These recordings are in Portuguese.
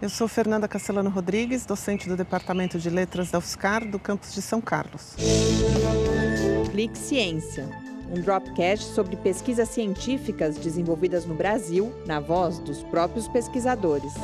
Eu sou Fernanda Castellano Rodrigues, docente do Departamento de Letras da UFSCar, do campus de São Carlos. Clique Ciência, um dropcast sobre pesquisas científicas desenvolvidas no Brasil, na voz dos próprios pesquisadores.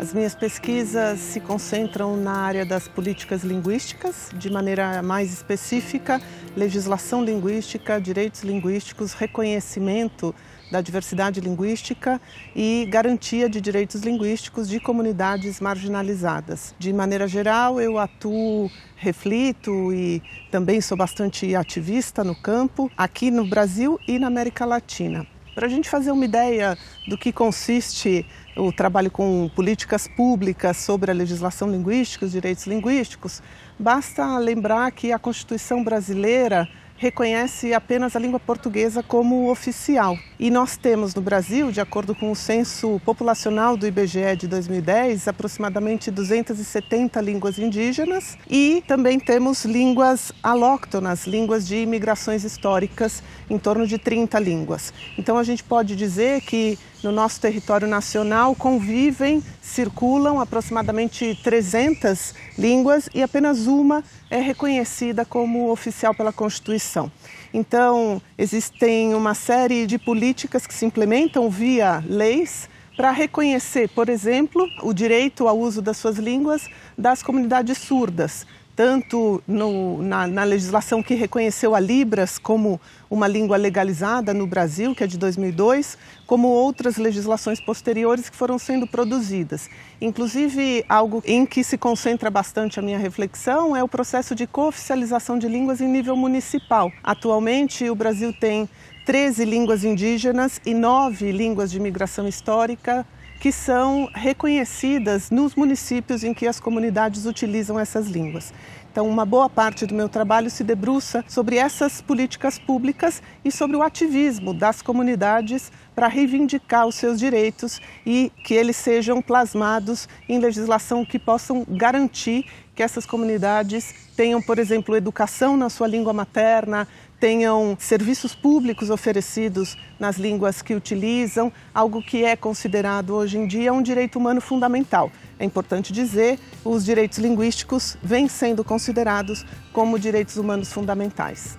As minhas pesquisas se concentram na área das políticas linguísticas, de maneira mais específica, legislação linguística, direitos linguísticos, reconhecimento da diversidade linguística e garantia de direitos linguísticos de comunidades marginalizadas. De maneira geral, eu atuo, reflito e também sou bastante ativista no campo, aqui no Brasil e na América Latina. Para a gente fazer uma ideia do que consiste o trabalho com políticas públicas sobre a legislação linguística, os direitos linguísticos, basta lembrar que a Constituição brasileira reconhece apenas a língua portuguesa como oficial. E nós temos no Brasil, de acordo com o censo populacional do IBGE de 2010, aproximadamente 270 línguas indígenas e também temos línguas alóctonas, línguas de imigrações históricas, em torno de 30 línguas. Então a gente pode dizer que no nosso território nacional convivem, circulam aproximadamente 300 línguas e apenas uma é reconhecida como oficial pela Constituição. Então, existem uma série de políticas que se implementam via leis para reconhecer, por exemplo, o direito ao uso das suas línguas das comunidades surdas tanto no, na, na, legislação que reconheceu a Libras como uma língua legalizada no Brasil, que é de 2002, como outras legislações posteriores que foram sendo produzidas. Inclusive, algo em que se concentra bastante a minha reflexão é o processo de cooficialização de línguas em nível municipal. Atualmente, o Brasil tem 13 línguas indígenas e 9 línguas de imigração histórica que são reconhecidas nos municípios em que as comunidades utilizam essas línguas. Então, uma boa parte do meu trabalho se debruça sobre essas políticas públicas e sobre o ativismo das comunidades para reivindicar os seus direitos e que eles sejam plasmados em legislação que possam garantir que essas comunidades tenham, por exemplo, educação na sua língua materna, tenham serviços públicos oferecidos nas línguas que utilizam, algo que é considerado hoje em dia um direito humano fundamental. É importante dizer, os direitos linguísticos vêm sendo considerados como direitos humanos fundamentais.